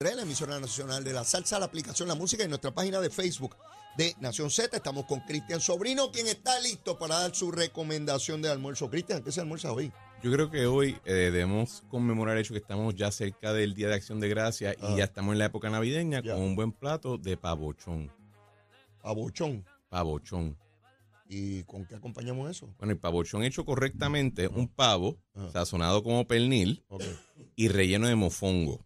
la emisora nacional de la salsa, la aplicación La Música y nuestra página de Facebook de Nación Z. Estamos con Cristian Sobrino, quien está listo para dar su recomendación de almuerzo. Cristian, ¿qué se almuerza hoy? Yo creo que hoy eh, debemos conmemorar el hecho que estamos ya cerca del Día de Acción de Gracia y Ah. ya estamos en la época navideña Ya. con un buen plato de pavochón. Pavochón. Pavochón. ¿Y con qué acompañamos eso? Bueno, el pavochón hecho correctamente, un pavo Ah. sazonado como pernil y relleno de mofongo.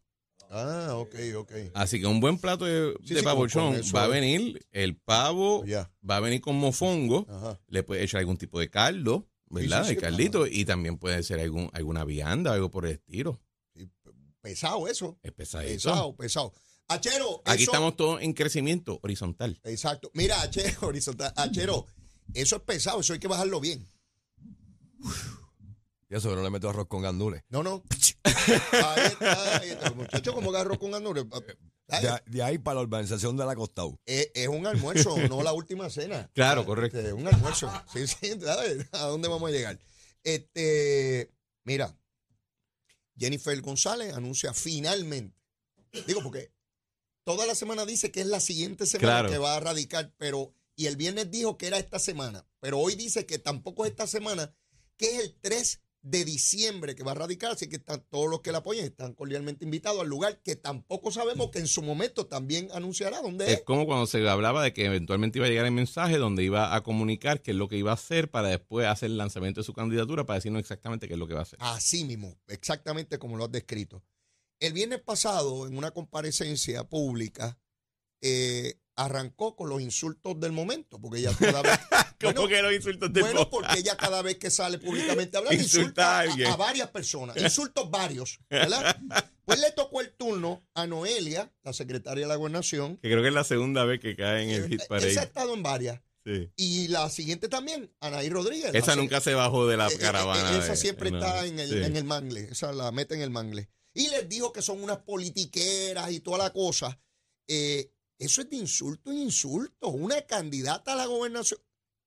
Ah, ok, ok. Así que un buen plato de, Sí, de eso- va a venir el pavo, va a venir con mofongo, Ajá. le puede echar algún tipo de caldo, ¿verdad? Sí, el caldito y también puede ser algún, alguna vianda, algo por el estilo. Pesado eso. Es pesadito. Pesado, pesado. Achero. Aquí eso- estamos todos en crecimiento horizontal. Exacto. Mira, Achero, horizontal. Achero, eso es pesado, eso hay que bajarlo bien. Y eso no le meto arroz con gandules. No, no. Ahí está, ahí está. Muchacho, como agarró con ganure. Ay, De, de ahí para la urbanización de la Costau. Es, es un almuerzo, no la última cena. Claro, Ah, correcto. este, un almuerzo. Sí, sí, ¿sabes? ¿A dónde vamos a llegar? Este, mira, Jennifer González anuncia finalmente. Digo, porque toda la semana dice que es la siguiente semana Claro. que va a radicar, pero, y el viernes dijo que era esta semana, pero hoy dice que tampoco es esta semana, que es el 3 de diciembre que va a radicar, así que están, todos los que la apoyen están cordialmente invitados al lugar que tampoco sabemos que en su momento también anunciará dónde es. Es como cuando se hablaba de que eventualmente iba a llegar el mensaje donde iba a comunicar qué es lo que iba a hacer para después hacer el lanzamiento de su candidatura para decirnos exactamente qué es lo que va a hacer. Así mismo, exactamente como lo has descrito. El viernes pasado, en una comparecencia pública, eh, arrancó con los insultos del momento, porque ella cada vez, bueno, que los insultos de bueno, porque ella cada vez que sale públicamente a hablar Insulta insulta a a, alguien. a varias personas, insultos varios, ¿verdad? Pues le tocó el turno a Noelia, la secretaria de la gobernación. Que creo que es la segunda vez que cae en el hit Eh, Esa ha parade. estado en varias. Sí. Y la siguiente también, Anaí Rodríguez. Esa nunca se bajó de la Eh, eh, caravana. Esa de- siempre no, está en el, sí. en el mangle, esa la mete en el mangle. Y les dijo que son unas politiqueras y toda la cosa. Eh, eso es de insulto en insulto. Una candidata a la gobernación.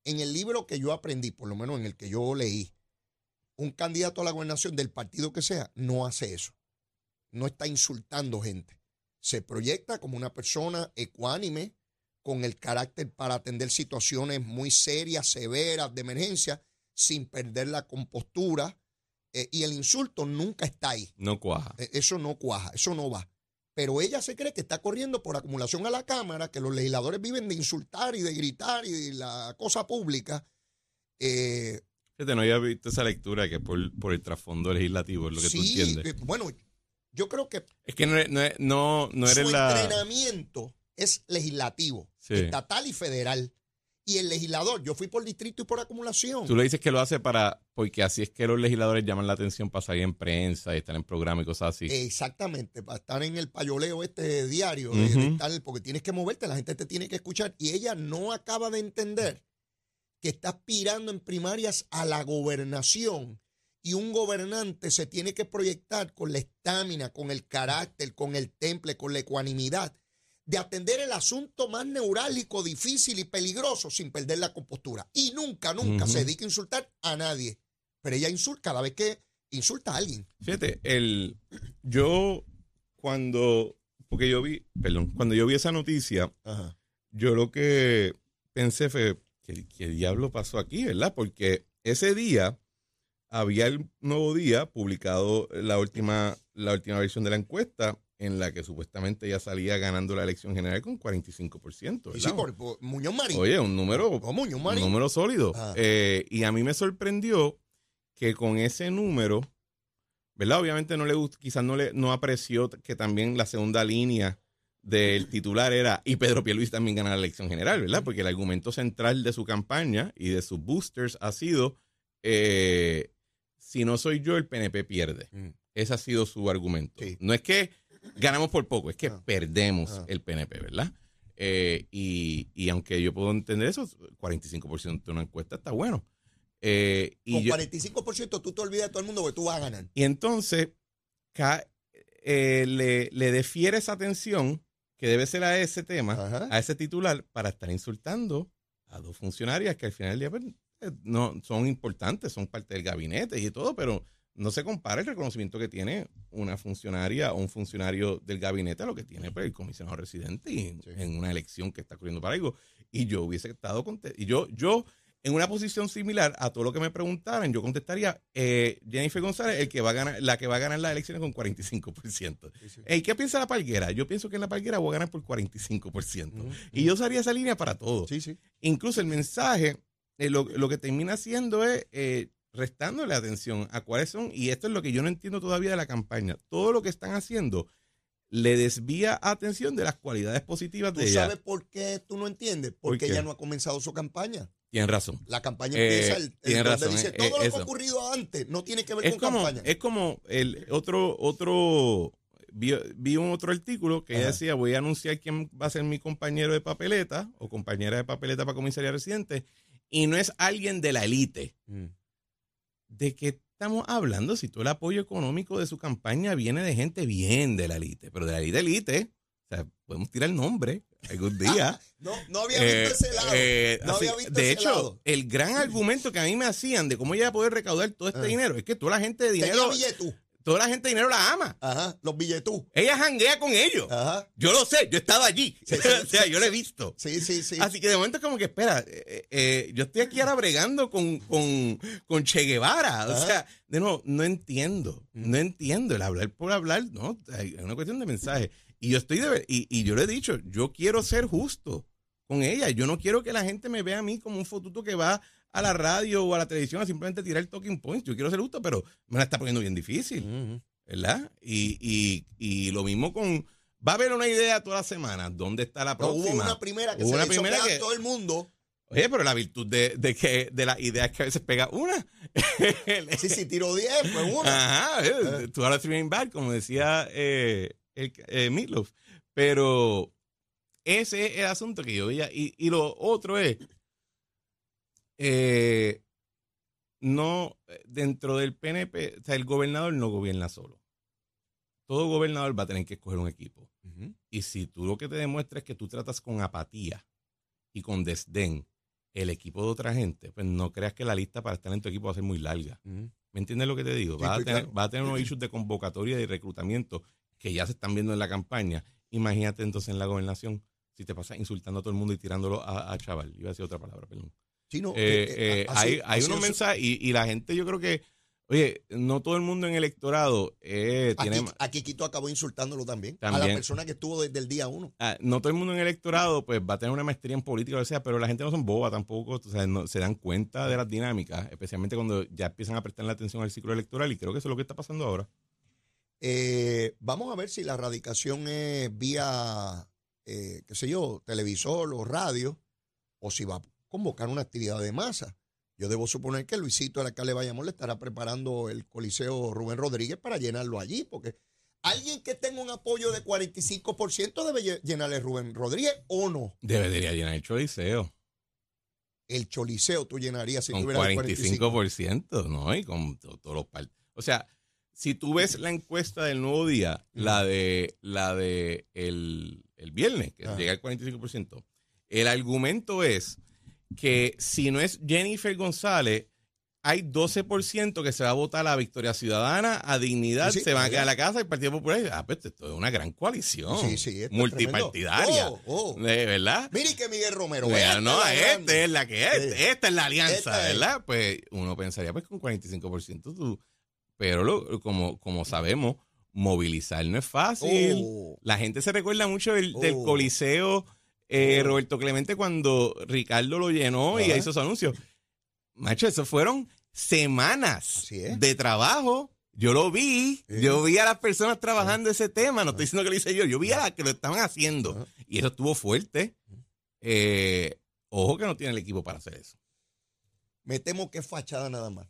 En el libro que yo aprendí, por lo menos en el que yo leí, un candidato a la gobernación del partido que sea, no hace eso. No está insultando gente. Se proyecta como una persona ecuánime, con el carácter para atender situaciones muy serias, severas, de emergencia, sin perder la compostura. eh, y el insulto nunca está ahí. No cuaja. Eh, Eso no cuaja, eso no va. Pero ella se cree que está corriendo por acumulación a la Cámara, que los legisladores viven de insultar y de gritar y de la cosa pública. Eh, Fíjate, no había visto esa lectura que por, por el trasfondo legislativo es lo que tú entiendes. eh, bueno, yo creo que Es que no, no, no, no eres su la... entrenamiento es legislativo, Sí. estatal y federal. Y el legislador, yo fui por distrito y por acumulación. Tú le dices que lo hace para... Porque así es que los legisladores llaman la atención para salir en prensa y estar en programas y cosas así. Exactamente, para estar en el payoleo este diario, de estar- porque tienes que moverte, la gente te tiene que escuchar. Y ella no acaba de entender que está aspirando en primarias a la gobernación. Y un gobernante se tiene que proyectar con la estamina, con el carácter, con el temple, con la ecuanimidad, de atender el asunto más neurálgico, difícil y peligroso sin perder la compostura. Y nunca, nunca se dedica a insultar a nadie. Pero ella insulta cada vez que insulta a alguien. Fíjate, el, yo cuando, porque yo vi, perdón, cuando yo vi esa noticia, Ajá. yo lo que pensé fue, ¿qué, qué diablo pasó aquí, verdad? Porque ese día había el nuevo día publicado la última, la última versión de la encuesta en la que supuestamente ya salía ganando la elección general con 45%, Y sí, por, por Muñoz Marín. Oye, un número Oh, Muñoz un número sólido. Ah. Eh, y a mí me sorprendió que con ese número, ¿verdad? Obviamente no le quizás no le no apreció que también la segunda línea del titular era y Pedro Pierluisi también gana la elección general, ¿verdad? Porque el argumento central de su campaña y de sus boosters ha sido eh, si no soy yo, el PNP pierde. Mm. Ese ha sido su argumento. Sí. No es que ganamos por poco, es que Ah. perdemos Ah. el PNP, ¿verdad? Eh, y, y aunque yo puedo entender eso, 45% de una encuesta está bueno. Eh, y, Con yo- 45% tú te olvidas de todo el mundo que tú vas a ganar. y entonces ca- eh, le, le defiere esa atención que debe ser a ese tema, Ajá. a ese titular, para estar insultando a dos funcionarias que al final del día pues, eh, no, son importantes, son parte del gabinete y todo, pero no se compara el reconocimiento que tiene una funcionaria o un funcionario del gabinete a lo que tiene pues, el comisionado residente y en, Sí. en una elección que está corriendo para algo. Y yo hubiese estado contento. Y yo, yo, en una posición similar a todo lo que me preguntaran, yo contestaría, eh, Jennifer González, el que va a ganar, la que va a ganar las elecciones con 45%. Ey, ¿Qué piensa la palguera? Yo pienso que en la palguera voy a ganar por 45%. Ujú, Y yo usaría esa línea para todo. Sí, sí. Incluso el mensaje, eh, lo, lo que termina haciendo es eh, restándole atención a cuáles son, y esto es lo que yo no entiendo todavía de la campaña, todo lo que están haciendo le desvía atención de las cualidades positivas ¿Tú de ella. sabes por qué tú no entiendes? ¿Por Porque ella no ha comenzado su campaña. Tienen razón. La campaña Eh, empieza el, el tiene donde razón, dice eh, todo eh, lo que ha ocurrido antes no tiene que ver Es con como, campaña. es como el otro, otro, vi, vi un otro artículo que ella decía, voy a anunciar quién va a ser mi compañero de papeleta o compañera de papeleta para comisaría residente, y no es alguien de la élite. Mm. ¿De qué estamos hablando? Si todo el apoyo económico de su campaña viene de gente bien de la élite, pero de la élite élite, o sea, podemos tirar el nombre algún día. No, no había Eh, visto ese lado. eh, no así- había visto de ese hecho, lado. el gran argumento que a mí me hacían de cómo ella poder recaudar todo este Ah. dinero es que toda la gente de Tenía dinero, billetú. Toda la gente de dinero la ama. Ajá, los billetú. Ella janguea con ellos. Ajá. Yo lo sé, yo he estado allí. Sí, sí, o sea, yo lo he visto. Sí, sí, sí. Así que de momento es como que, espera, eh, eh, yo estoy aquí ahora bregando con, con, con Che Guevara. O sea, de nuevo, no entiendo, Mm. no entiendo el hablar por hablar, no, hay una cuestión de mensaje. Y yo estoy de ver- y, y yo le he dicho, yo quiero ser justo con ella. Yo no quiero que la gente me vea a mí como un fotuto que va a la radio o a la televisión a simplemente tirar talking points. Yo quiero ser justo, pero me la está poniendo bien difícil. ¿verdad? Y, y, y lo mismo con... Va a haber una idea toda la semana. ¿Dónde está la No, próxima? hubo una primera que Hubo se una le primera que- a todo el mundo. Oye, pero la virtud de, de que de las ideas que a veces pega una. Sí, sí, tiró 10, pues una. Ajá, eh, tú ahora streaming back, como decía eh, el, eh, Meatloaf. Pero ese es el asunto que yo veía. Y, y lo otro es, eh, no, eh, dentro del PNP, o sea, el gobernador no gobierna solo. Todo gobernador va a tener que escoger un equipo. Y si tú lo que te demuestras es que tú tratas con apatía y con desdén el equipo de otra gente, pues no creas que la lista para estar en tu equipo va a ser muy larga. ¿Me entiendes lo que te digo? Sí, Vas a, tener, claro. vas a tener unos issues de convocatoria y reclutamiento que ya se están viendo en la campaña. Imagínate entonces en la gobernación si te pasas insultando a todo el mundo y tirándolo a, a chaval. Iba a decir otra palabra, perdón. Sí, no, Eh, eh, eh, así- hay hay así unos es. mensajes y, y la gente yo creo que, oye, no todo el mundo en el electorado eh, tiene... Aquí, Quito acabó insultándolo también, A la persona que estuvo desde el día uno. Ah, no todo el mundo en el electorado pues va a tener una maestría en política o sea, pero la gente no son boba tampoco, o sea, no- se dan cuenta de las dinámicas, especialmente cuando ya empiezan a prestar la atención al ciclo electoral y creo que eso es lo que está pasando ahora. Vamos a ver si la radicación es vía, qué sé yo, televisor o radio, o si va convocar una actividad de masa. Yo debo suponer que Luisito, el alcalde de Bayamón, le estará preparando el Coliseo Rubén Rodríguez para llenarlo allí, porque alguien que tenga un apoyo de 45% debe lle- llenarle Rubén Rodríguez o no. Debería llenar el choliseo El Choliseo tú llenarías si con tuvieras el 45%. 45%, ¿no? Y con to- todos los partidos. O sea, si tú ves la encuesta del nuevo día, la de la de el, el viernes, que llega al 45%, el argumento es que si no es Jennifer González, hay 12% que se va a votar a la Victoria Ciudadana, a Dignidad, Sí, se van a quedar a la casa y el Partido Popular. Ah, pues esto es una gran coalición. Sí, sí, multipartidaria. Oh, oh. ¿De verdad? Mire que Miguel Romero. Bueno, no, esta es la que es, Sí. esta es la alianza, Esta es. ¿verdad? Pues uno pensaría, pues con 45% tú, pero lo- como, como sabemos, movilizar no es fácil. Oh. La gente se recuerda mucho del, del Oh. Coliseo eh. Roberto Clemente cuando Ricardo lo llenó y hizo su anuncio. Macho, eso fueron semanas de trabajo. Yo lo vi, Sí. yo vi a las personas trabajando ese tema, no estoy diciendo que lo hice yo, yo vi a las que lo estaban haciendo y eso estuvo fuerte. Eh, ojo que no tiene el equipo para hacer eso. Me temo que es fachada nada más.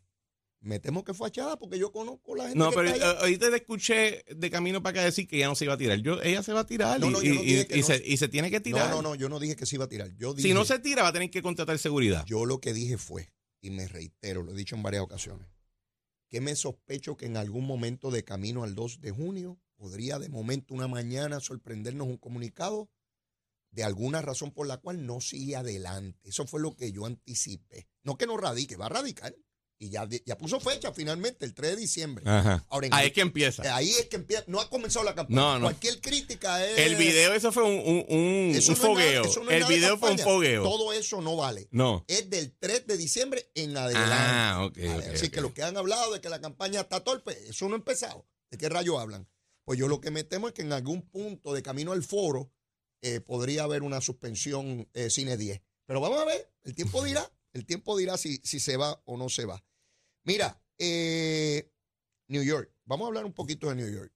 Me temo que es fachada porque yo conozco la gente No, que pero está allá. eh, ahorita te escuché de camino para acá decir que ella no se iba a tirar. Yo, ella se va a tirar No, y, no, y- y- no se- y se tiene que tirar. No, no, no, yo no dije que se iba a tirar. Yo dije, Si no se tira, va a tener que contratar seguridad. yo lo que dije fue, y me reitero, lo he dicho en varias ocasiones, que me sospecho que en algún momento de camino al 2 de junio podría de momento una mañana sorprendernos un comunicado de alguna razón por la cual no sigue adelante. Eso fue lo que yo anticipé. No que no radique, va a radicar. Y ya, ya puso fecha finalmente, el 3 de diciembre. Ajá. Ahora, en Ahí el- es que empieza. Eh, Ahí es que empieza. No ha comenzado la campaña. No, no. Cualquier crítica es. El video, eso fue un, un, un- Eso un no es nada- fogueo. no el video fue un fogueo. Todo eso no vale. No. Es del 3 de diciembre en adelante. Ah, ok. Así que los que han hablado de que la campaña está torpe, eso no ha empezado. ¿De qué rayo hablan? Pues yo lo que me temo es que en algún punto de camino al foro eh, podría haber una suspensión eh, cine 10. Pero vamos a ver, el tiempo dirá, el tiempo dirá si, si se va o no se va. Mira, eh, New York, vamos a hablar un poquito de New York.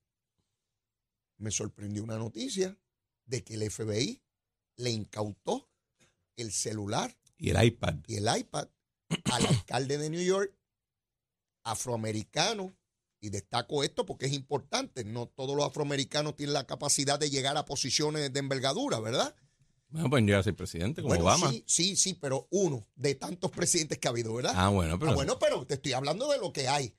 Me sorprendió una noticia de que el FBI le incautó el celular Y el iPad. y el iPad al alcalde de New York, afroamericano, y destaco esto porque es importante, no todos los afroamericanos tienen la capacidad de llegar a posiciones de envergadura, ¿verdad? Bueno, pueden llegar a ser presidente como Bueno, Obama. sí, sí, sí, pero uno de tantos presidentes que ha habido, ¿verdad? Ah, bueno, pero. Ah, bueno, pero te estoy hablando de lo que hay.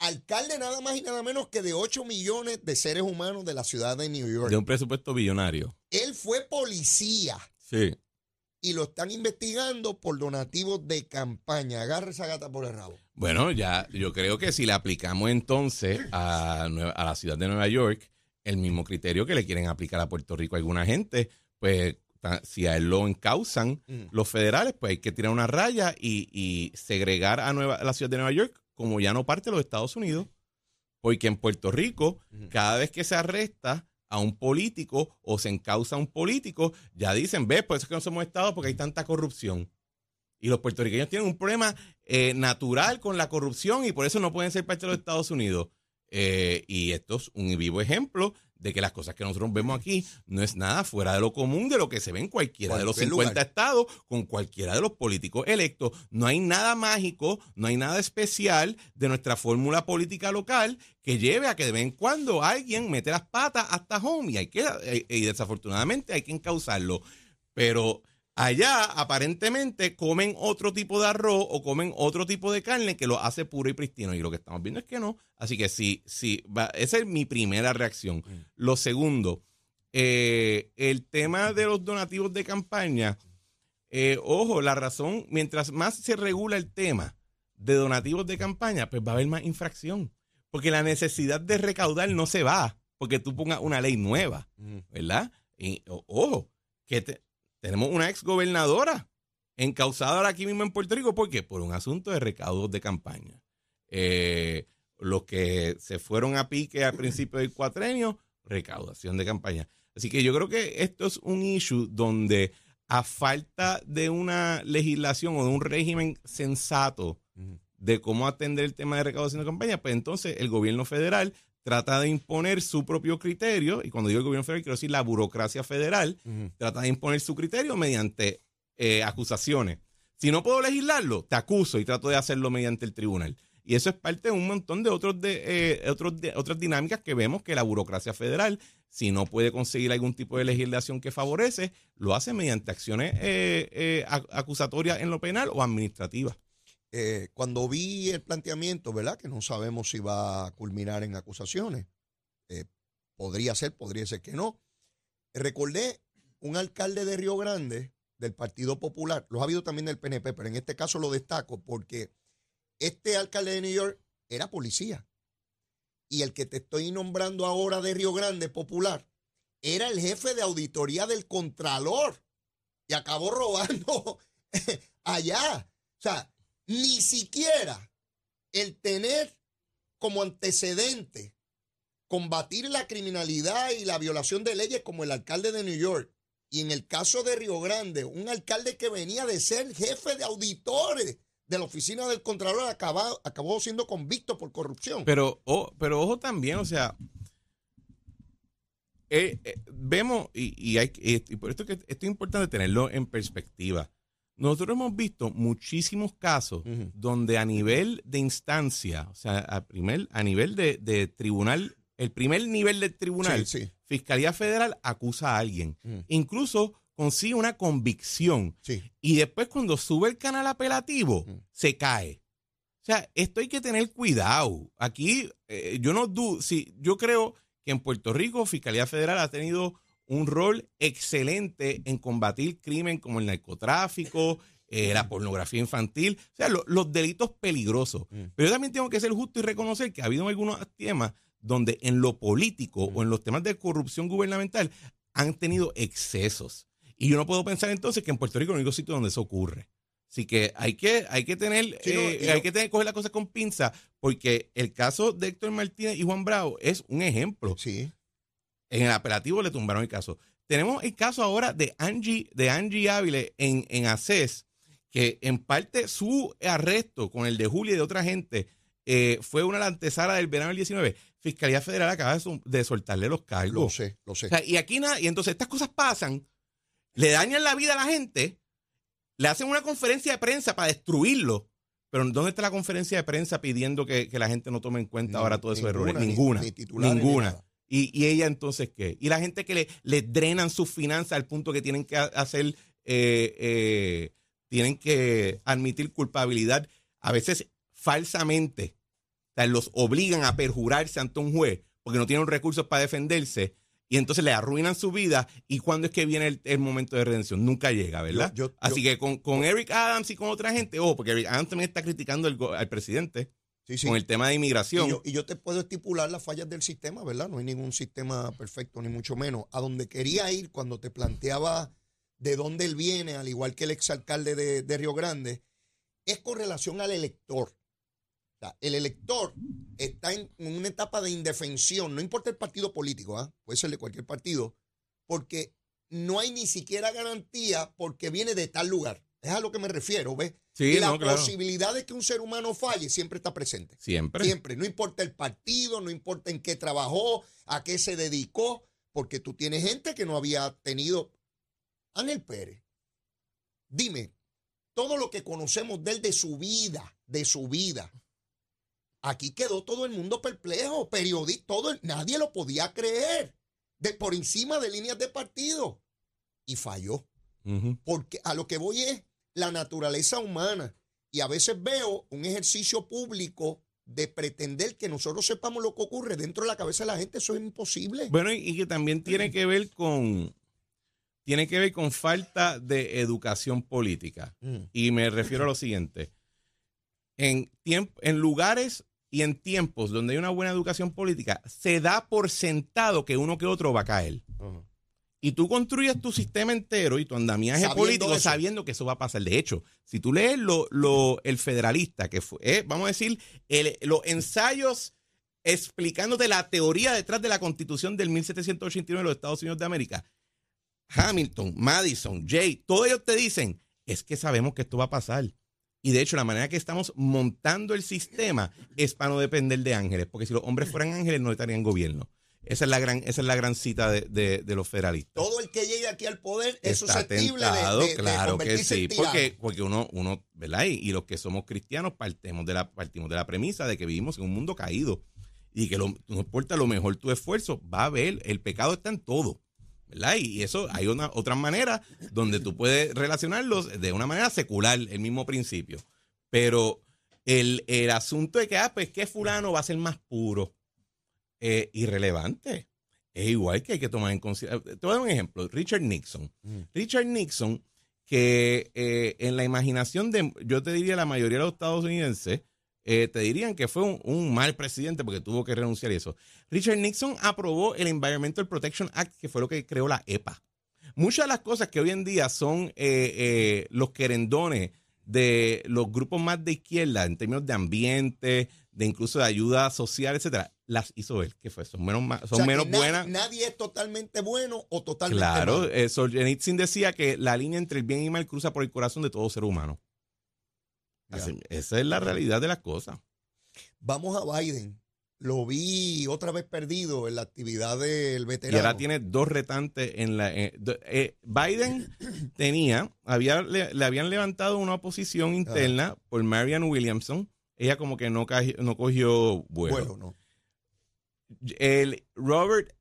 Alcalde nada más y nada menos que de 8 millones de seres humanos de la ciudad de New York. De un presupuesto billonario. Él fue policía Sí. y lo están investigando por donativos de campaña. Agarre esa gata por el rabo. Bueno, ya yo creo que si le aplicamos entonces a, a la ciudad de Nueva York el mismo criterio que le quieren aplicar a Puerto Rico a alguna gente, pues si a él lo encausan Mm. los federales, pues hay que tirar una raya y, y segregar a, Nueva, a la ciudad de Nueva York como ya no parte de los Estados Unidos. Porque en Puerto Rico, cada vez que se arresta a un político o se encausa a un político, ya dicen, ves, por eso es que no somos Estados porque hay tanta corrupción. Y los puertorriqueños tienen un problema eh, natural con la corrupción y por eso no pueden ser parte de los Estados Unidos. Eh, y esto es un vivo ejemplo de que las cosas que nosotros vemos aquí no es nada fuera de lo común de lo que se ve en cualquiera de los Cualquier 50 lugar. estados con cualquiera de los políticos electos. No hay nada mágico, no hay nada especial de nuestra fórmula política local que lleve a que de vez en cuando alguien mete las patas hasta home y, hay que, eh, y desafortunadamente hay que encauzarlo. Pero allá aparentemente comen otro tipo de arroz o comen otro tipo de carne que lo hace puro y pristino. Y lo que estamos viendo es que no. Así que sí, sí, va- esa es mi primera reacción. Lo segundo, eh, el tema de los donativos de campaña. eh, ojo, la razón, mientras más se regula el tema de donativos de campaña, pues va a haber más infracción. Porque la necesidad de recaudar no se va porque tú pongas una ley nueva. ¿verdad? Y ojo, que te- tenemos una ex gobernadora encausada ahora aquí mismo en Puerto Rico. ¿Por qué? Por un asunto de recaudos de campaña. Eh, los que se fueron a pique al principio del cuatrenio, recaudación de campaña. Así que yo creo que esto es un issue donde a falta de una legislación o de un régimen sensato de cómo atender el tema de recaudación de campaña, pues entonces el gobierno federal trata de imponer su propio criterio, y cuando digo el gobierno federal quiero decir la burocracia federal, trata de imponer su criterio mediante eh, acusaciones. Si no puedo legislarlo, te acuso y trato de hacerlo mediante el tribunal. Y eso es parte de un montón de, otros de, eh, otros de- otras dinámicas que vemos que la burocracia federal, si no puede conseguir algún tipo de legislación que favorece, lo hace mediante acciones eh, eh, ac- acusatorias en lo penal o administrativas. Eh, cuando vi el planteamiento, ¿verdad? Que no sabemos si va a culminar en acusaciones. Eh, podría ser, podría ser que no. Recordé un alcalde de Río Grande del Partido Popular, los ha habido también del PNP, pero en este caso lo destaco porque este alcalde de New York era policía. Y el que te estoy nombrando ahora de Río Grande, Popular, era el jefe de auditoría del Contralor y acabó robando allá. O sea, ni siquiera el tener como antecedente combatir la criminalidad y la violación de leyes como el alcalde de New York. Y en el caso de Río Grande, un alcalde que venía de ser jefe de auditores de la oficina del Contralor acabó, acabó siendo convicto por corrupción. Pero, o- pero ojo también, o sea, eh, eh, vemos, y, y hay, y por esto que esto es importante tenerlo en perspectiva. Nosotros hemos visto muchísimos casos donde a nivel de instancia, o sea, a, primer, a nivel de, de tribunal, el primer nivel del tribunal, Sí, sí, Fiscalía Federal acusa a alguien. Incluso consigue una convicción. sí. Y después cuando sube el canal apelativo, se cae. O sea, esto hay que tener cuidado. Aquí eh, yo no dudo, sí, yo creo que en Puerto Rico Fiscalía Federal ha tenido un rol excelente en combatir crimen como el narcotráfico eh, la pornografía infantil, o sea, lo- los delitos peligrosos. Mm. Pero yo también tengo que ser justo y reconocer que ha habido algunos temas donde en lo político Mm. o en los temas de corrupción gubernamental han tenido excesos. Y yo no puedo pensar entonces que en Puerto Rico es el único sitio donde eso ocurre. Así que hay que, hay que tener, Sí, eh, hay no- que tener, coger las cosas con pinza, porque el caso de Héctor Martínez y Juan Bravo es un ejemplo. Sí. En el apelativo le tumbaron el caso. Tenemos el caso ahora de Angie, de Angie Ávile en, en ACES, que en parte su arresto con el de Julia y de otra gente eh, fue una antesala del verano del 19. Fiscalía Federal acaba de, de soltarle los cargos. Lo sé, lo sé. O sea, y aquí nada, y entonces estas cosas pasan, le dañan la vida a la gente, le hacen una conferencia de prensa para destruirlo. Pero ¿dónde está la conferencia de prensa pidiendo que, que la gente no tome en cuenta ahora todos esos errores? ni- Ninguna. ni ninguna. Y, y ella entonces qué? Y la gente que le, le drenan sus finanzas al punto que tienen que ha- hacer, eh, eh, tienen que admitir culpabilidad, a veces falsamente. O sea, los obligan a perjurarse ante un juez porque no tienen recursos para defenderse y entonces le arruinan su vida. ¿Y cuándo es que viene el, el momento de redención? Nunca llega, ¿verdad? Yo- yo- Así yo- que con, con Eric Adams y con otra gente, oh, porque Eric Adams también está criticando al presidente Sí, sí. con el tema de inmigración. Y yo, y yo te puedo estipular las fallas del sistema, ¿verdad? No hay ningún sistema perfecto, ni mucho menos. A donde quería ir cuando te planteaba de dónde él viene, al igual que el exalcalde de, de Río Grande, es con relación al elector. O sea, el elector está en una etapa de indefensión, no importa el partido político, ¿ah? puede ser de cualquier partido, porque no hay ni siquiera garantía porque viene de tal lugar. Es a lo que me refiero, ¿ves? Sí, y la no, claro. posibilidad de que un ser humano falle siempre está presente. Siempre. Siempre, no importa el partido, no importa en qué trabajó, a qué se dedicó, porque tú tienes gente que no había tenido. Ángel Pérez, dime, todo lo que conocemos de él, de su vida, de su vida, aquí quedó todo el mundo perplejo, periodista, todo, el- nadie lo podía creer, de, por encima de líneas de partido, y falló porque a lo que voy es la naturaleza humana. Y a veces veo un ejercicio público de pretender que nosotros sepamos lo que ocurre dentro de la cabeza de la gente. Eso es imposible. Bueno, y, que también tiene que ver con tiene que ver con falta de educación política. Mm. Y me refiero a lo siguiente. En, en lugares y en tiempos donde hay una buena educación política, se da por sentado que uno que otro va a caer. Y tú construyes tu sistema entero y tu andamiaje Sabiendo político eso. sabiendo que eso va a pasar. De hecho, si tú lees lo, lo- el federalista, que fue, eh, vamos a decir, el- los ensayos explicándote la teoría detrás de la constitución del 1789 de los Estados Unidos de América, Hamilton, Madison, Jay, todos ellos te dicen, es que sabemos que esto va a pasar. Y de hecho, la manera que estamos montando el sistema es para no depender de ángeles, porque si los hombres fueran ángeles no estarían en gobierno. Esa es la gran, esa es la gran cita de, de- de los federalistas. Todo el que llegue aquí al poder es Está susceptible tentado, de, de- claro que sí, en porque, porque uno, uno, ¿verdad? Y, y los que somos cristianos partemos de, la, partimos de la premisa de que vivimos en un mundo caído y que lo- no importa lo mejor tu esfuerzo, va a haber, el pecado está en todo, ¿verdad? Y eso hay una otras maneras donde tú puedes relacionarlos de una manera secular, el mismo principio. Pero el, el asunto de que, ah, pues que fulano va a ser más puro, eh, irrelevante. Es igual que hay que tomar en consideración. Te voy a dar un ejemplo. Richard Nixon. Mm. Richard Nixon, que eh, en la imaginación de, yo te diría, la mayoría de los estadounidenses, eh, te dirían que fue un, un mal presidente porque tuvo que renunciar y eso. Richard Nixon aprobó el Environmental Protection Act, que fue lo que creó la EPA. Muchas de las cosas que hoy en día son eh, eh, los querendones de los grupos más de izquierda en términos de ambiente, de incluso de ayuda social, etcétera, las hizo él. que fue? Son menos, O son sea, menos na- buenas. Nadie es totalmente bueno o totalmente Claro, malo. eh, Solzhenitsyn decía que la línea entre el bien y el mal cruza por el corazón de todo ser humano. Así- esa es la realidad de las cosas. Vamos a Biden. Lo vi otra vez perdido en la actividad del veterano. Y ahora tiene dos retantes en la. eh, eh, Biden tenía, había, le, le habían levantado una oposición interna por Marianne Williamson. Ella como que no, caji- no cogió vuelo. Bueno, no. El Robert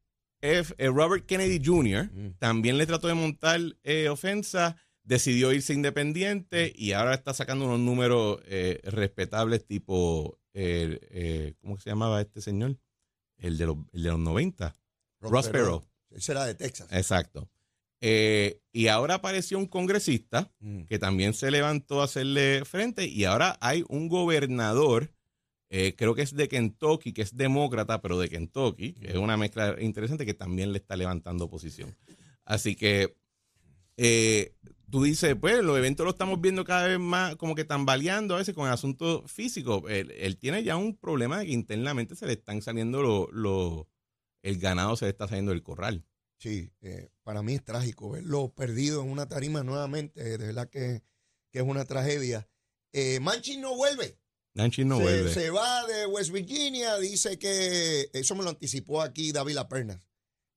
F. eh, Robert Kennedy Jr. Mm. también le trató de montar eh, ofensa, decidió irse independiente y ahora está sacando unos números eh, respetables tipo, eh, ¿cómo se llamaba este señor? El de los, el de los 90. Ross Perot. Ese era de Texas. Exacto. Eh, y ahora apareció un congresista Mm. que también se levantó a hacerle frente y ahora hay un gobernador, eh, creo que es de Kentucky, que es demócrata, pero de Kentucky, que es una mezcla interesante que también le está levantando oposición. Así que eh, tú dices, pues los eventos los estamos viendo cada vez más como que tambaleando a veces con el asunto físico. Él, él tiene ya un problema de que internamente se le están saliendo los, los- el ganado se le está saliendo del corral. Sí, eh, para mí es trágico verlo perdido en una tarima nuevamente. De verdad que, que es una tragedia. Eh, Manchin no vuelve. Manchin no se, vuelve. se va de West Virginia. Dice que eso me lo anticipó aquí David Lapernas.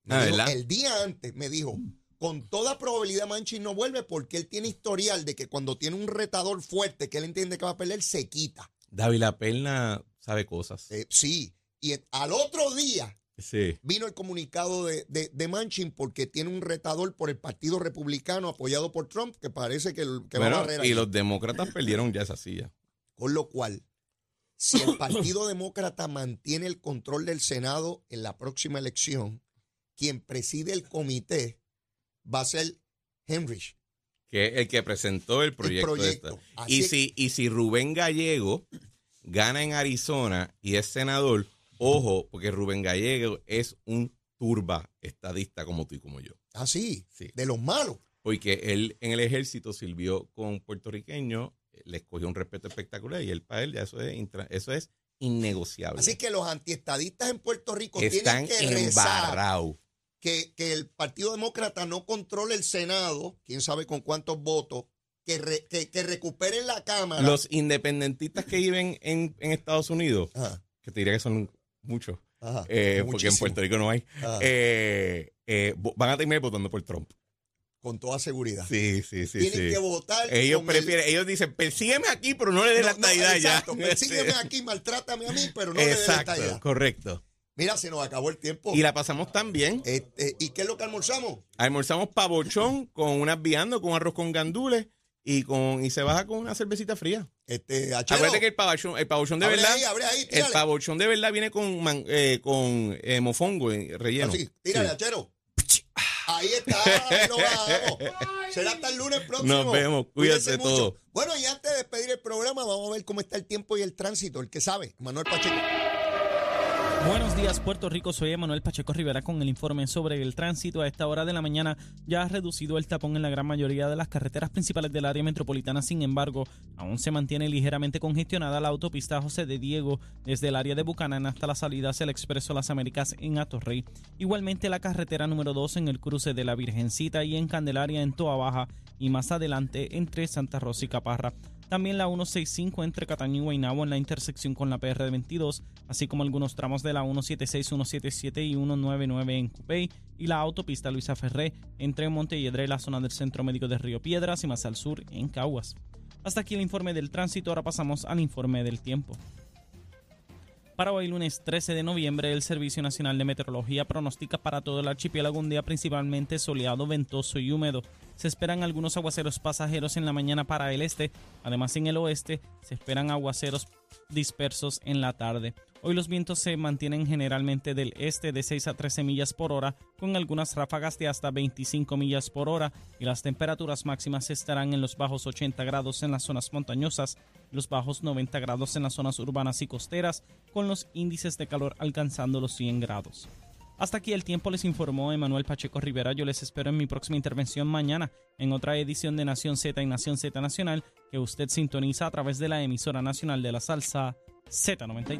Ah, dijo- ¿verdad? el día antes me dijo, con toda probabilidad Manchin no vuelve porque él tiene historial de que cuando tiene un retador fuerte que él entiende que va a perder, se quita. David La Perna sabe cosas. Eh, sí, y al otro día Sí. vino el comunicado de, de, de Manchin porque tiene un retador por el Partido Republicano apoyado por Trump que parece que, va a barrer y los demócratas perdieron ya esa silla. Con lo cual, si el Partido Demócrata mantiene el control del Senado en la próxima elección, quien preside el comité va a ser Henrich. Que es el que presentó el proyecto. el proyecto. esta. Así Y si, y si Rubén Gallego gana en Arizona y es senador, ojo, porque Rubén Gallego es un turba estadista como tú y como yo. Así, Sí. de los malos. Porque él en el ejército sirvió con puertorriqueños, le escogió un respeto espectacular y él para él ya eso es, eso es innegociable. Así que los antiestadistas en Puerto Rico Están tienen que rezar que, que el Partido Demócrata no controle el Senado, quién sabe con cuántos votos, que, re- que, que recuperen la Cámara. Los independentistas que viven en, en Estados Unidos, Ajá, que te diría que son muchos, ajá, eh, porque en. Puerto Rico no hay, eh, eh, van a terminar votando por Trump. con toda seguridad. Sí, sí, sí. Tienen sí. que votar. Ellos el- prefieren, ellos dicen, persígueme aquí, pero no le dé No, la no, estadidad ya. exacto, persígueme aquí, maltrátame a mí, pero no le dé la estadidad. correcto. Mira, se nos acabó el tiempo. Y la pasamos tan bien. Este, ¿Y qué es lo que almorzamos? Almorzamos pavochón con unas viandas, con arroz con gandules y con y se baja con una cervecita fría. Este, Acuérdate que el pavochón, el pavochón de abre verdad, ahí, abre ahí, el pavochón de verdad viene con man- eh, con eh, mofongo eh, relleno. Así, tírale, Sí. achero. Ahí está, ahí lo bajamos. Será hasta el lunes próximo. Nos vemos, cuídense mucho. todos. Bueno, y antes de despedir el programa, vamos a ver cómo está el tiempo y el tránsito. El que sabe, Manuel Pacheco. Buenos días, Puerto Rico. Soy Emanuel Pacheco Rivera con el informe sobre el tránsito. A esta hora de la mañana ya ha reducido el tapón en la gran mayoría de las carreteras principales del área metropolitana. Sin embargo, aún se mantiene ligeramente congestionada la autopista José de Diego desde el área de Bucanán hasta la salida hacia Expreso Las Américas en Atorrey. Igualmente la carretera número 2 en el cruce de la Virgencita y en Candelaria en Toa Baja y más adelante entre Santa Rosa y Caparra. También la 165 entre Cataño y Guaynabo en la intersección con la PR 22, así como algunos tramos de la 176, 177 y 199 en Cupey y la autopista Luisa Ferré entre Montelledre y la zona del Centro Médico de Río Piedras y más al sur en Caguas. Hasta aquí el informe del tránsito, ahora pasamos al informe del tiempo. Para hoy lunes 13 de noviembre, el Servicio Nacional de Meteorología pronostica para todo el archipiélago un día principalmente soleado, ventoso y húmedo. Se esperan algunos aguaceros pasajeros en la mañana para el este, además en el oeste se esperan aguaceros dispersos en la tarde. Hoy los vientos se mantienen generalmente del este de 6 a 13 millas por hora, con algunas ráfagas de hasta 25 millas por hora, y las temperaturas máximas estarán en los bajos 80 grados en las zonas montañosas, los bajos 90 grados en las zonas urbanas y costeras, con los índices de calor alcanzando los 100 grados. Hasta aquí el tiempo les informó Emanuel Pacheco Rivera. Yo les espero en mi próxima intervención mañana en otra edición de Nación Z y Nación Z Nacional que usted sintoniza a través de la emisora nacional de la salsa Z93.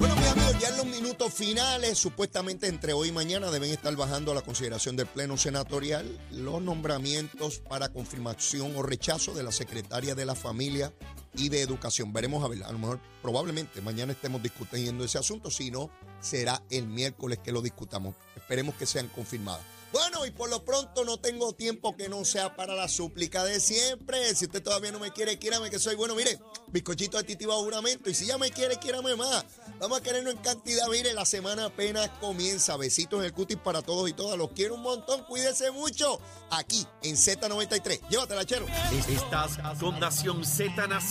Bueno, mis amigos, ya en los minutos finales, supuestamente entre hoy y mañana deben estar bajando a la consideración del Pleno Senatorial los nombramientos para confirmación o rechazo de la Secretaria de la Familia y de Educación. Veremos a ver, a lo mejor probablemente mañana estemos discutiendo ese asunto, si no, será el miércoles que lo discutamos. Esperemos que sean confirmadas. Bueno, y por lo pronto no tengo tiempo que no sea para la súplica de siempre. Si usted todavía no me quiere, quiérame que soy bueno. Mire, bizcochito de titi bajo juramento. Y si ya me quiere, quiérame más. Vamos a querernos en cantidad. Mire, la semana apenas comienza. Besitos en el cutis para todos y todas. Los quiero un montón. Cuídense mucho. Aquí en Z93. Llévatela, chero. Estás con Nación Z Nacional.